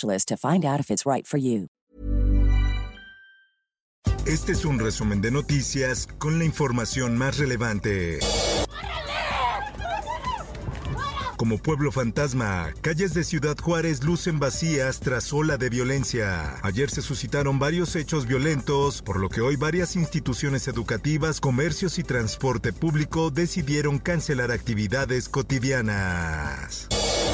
to find out if it's right. Este es un resumen de noticias con la información más relevante. Como pueblo fantasma, calles de Ciudad Juárez lucen vacías tras ola de violencia. Ayer se suscitaron varios hechos violentos, por lo que hoy varias instituciones educativas, comercios y transporte público decidieron cancelar actividades cotidianas.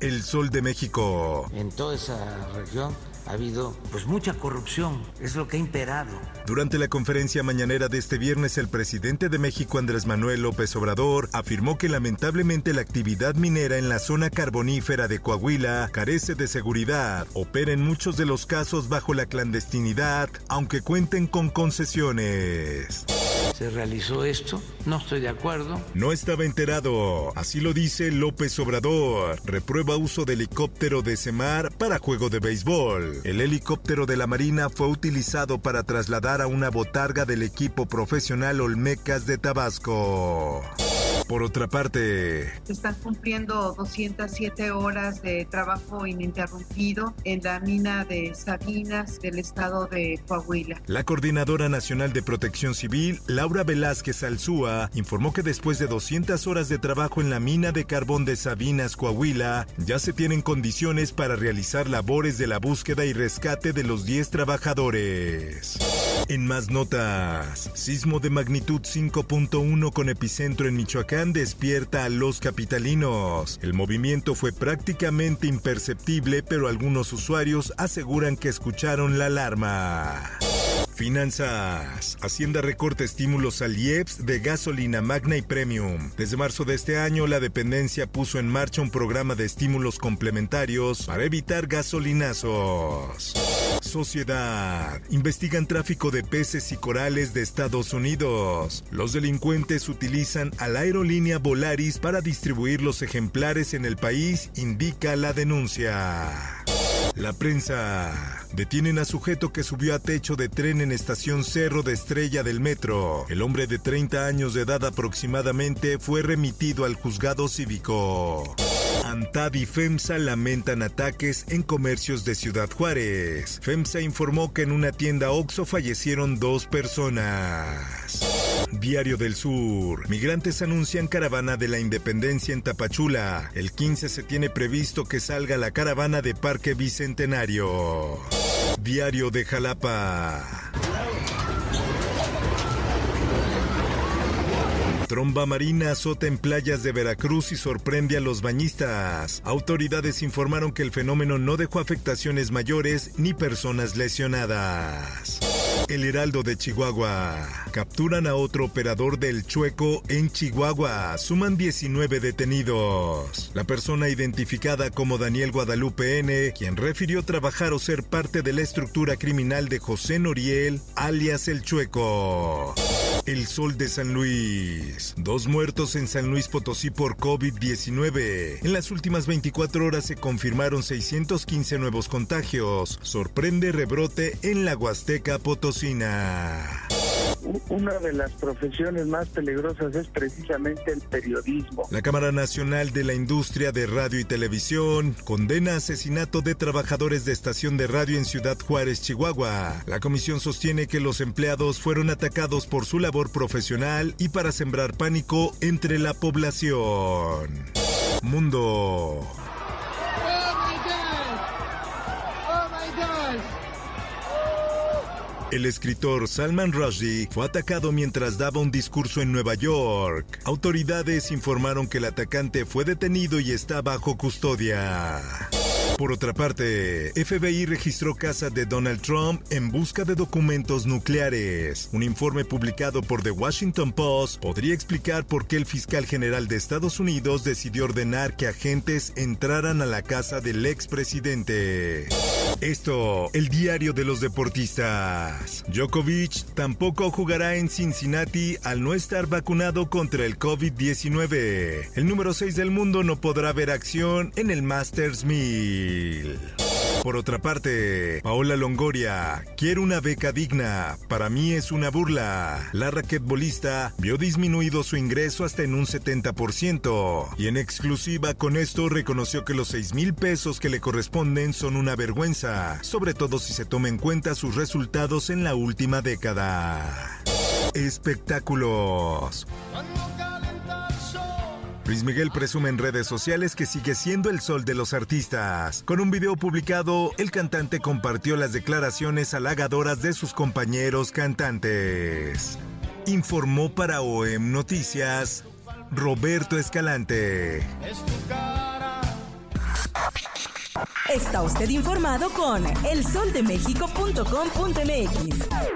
El Sol de México. En toda esa región ha habido pues mucha corrupción, es lo que ha imperado. Durante la conferencia mañanera de este viernes, el presidente de México, Andrés Manuel López Obrador, afirmó que lamentablemente la actividad minera en la zona carbonífera de Coahuila carece de seguridad, opera en muchos de los casos bajo la clandestinidad, aunque cuenten con concesiones se realizó esto. No estoy de acuerdo. No estaba enterado. Así lo dice López Obrador. Reprueba uso de helicóptero de Semar para juego de béisbol. El helicóptero de la Marina fue utilizado para trasladar a una botarga del equipo profesional Olmecas de Tabasco. Por otra parte, se están cumpliendo 207 horas de trabajo ininterrumpido en la mina de Sabinas del estado de Coahuila. La Coordinadora Nacional de Protección Civil, Laura Velázquez Alzúa, informó que después de 200 horas de trabajo en la mina de carbón de Sabinas, Coahuila, ya se tienen condiciones para realizar labores de la búsqueda y rescate de los 10 trabajadores. En más notas, sismo de magnitud 5.1 con epicentro en Michoacán despierta a los capitalinos. El movimiento fue prácticamente imperceptible, pero algunos usuarios aseguran que escucharon la alarma. Finanzas. Hacienda recorta estímulos al IEPS de gasolina magna y premium. Desde marzo de este año, la dependencia puso en marcha un programa de estímulos complementarios para evitar gasolinazos. Sociedad. Investigan tráfico de peces y corales de Estados Unidos. Los delincuentes utilizan a la aerolínea Volaris para distribuir los ejemplares en el país, indica la denuncia. La prensa. Detienen a sujeto que subió a techo de tren en estación Cerro de Estrella del Metro. El hombre de 30 años de edad aproximadamente fue remitido al juzgado cívico. ANTAD y FEMSA lamentan ataques en comercios de Ciudad Juárez. FEMSA informó que en una tienda OXO fallecieron dos personas. Diario del Sur. Migrantes anuncian caravana de la independencia en Tapachula. El 15 se tiene previsto que salga la caravana de Parque Bicentenario. Diario de Jalapa. Tromba marina azota en playas de Veracruz y sorprende a los bañistas. Autoridades informaron que el fenómeno no dejó afectaciones mayores ni personas lesionadas. El Heraldo de Chihuahua. Capturan a otro operador del Chueco en Chihuahua. Suman 19 detenidos. La persona identificada como Daniel Guadalupe N., quien refirió trabajar o ser parte de la estructura criminal de José Noriel, alias El Chueco. El Sol de San Luis. Dos muertos en San Luis Potosí por COVID-19. En las últimas 24 horas se confirmaron 615 nuevos contagios. Sorprende rebrote en la Huasteca Potosina una de las profesiones más peligrosas es precisamente el periodismo. La Cámara Nacional de la Industria de Radio y Televisión condena asesinato de trabajadores de estación de radio en Ciudad Juárez, Chihuahua. La comisión sostiene que los empleados fueron atacados por su labor profesional y para sembrar pánico entre la población. Mundo. El escritor Salman Rushdie fue atacado mientras daba un discurso en Nueva York. Autoridades informaron que el atacante fue detenido y está bajo custodia. Por otra parte, FBI registró casa de Donald Trump en busca de documentos nucleares. Un informe publicado por The Washington Post podría explicar por qué el fiscal general de Estados Unidos decidió ordenar que agentes entraran a la casa del expresidente. Esto, el diario de los deportistas. Djokovic tampoco jugará en Cincinnati al no estar vacunado contra el COVID-19. El número 6 del mundo no podrá ver acción en el Masters 1000. Por otra parte, Paola Longoria, quiero una beca digna. Para mí es una burla. La raquetbolista vio disminuido su ingreso hasta en un 70% y en exclusiva con esto reconoció que los 6 mil pesos que le corresponden son una vergüenza, sobre todo si se toma en cuenta sus resultados en la última década. Espectáculos. Luis Miguel presume en redes sociales que sigue siendo el sol de los artistas. Con un video publicado, el cantante compartió las declaraciones halagadoras de sus compañeros cantantes. Informó para OEM Noticias Roberto Escalante. Está usted informado con elsoldemexico.com.mx.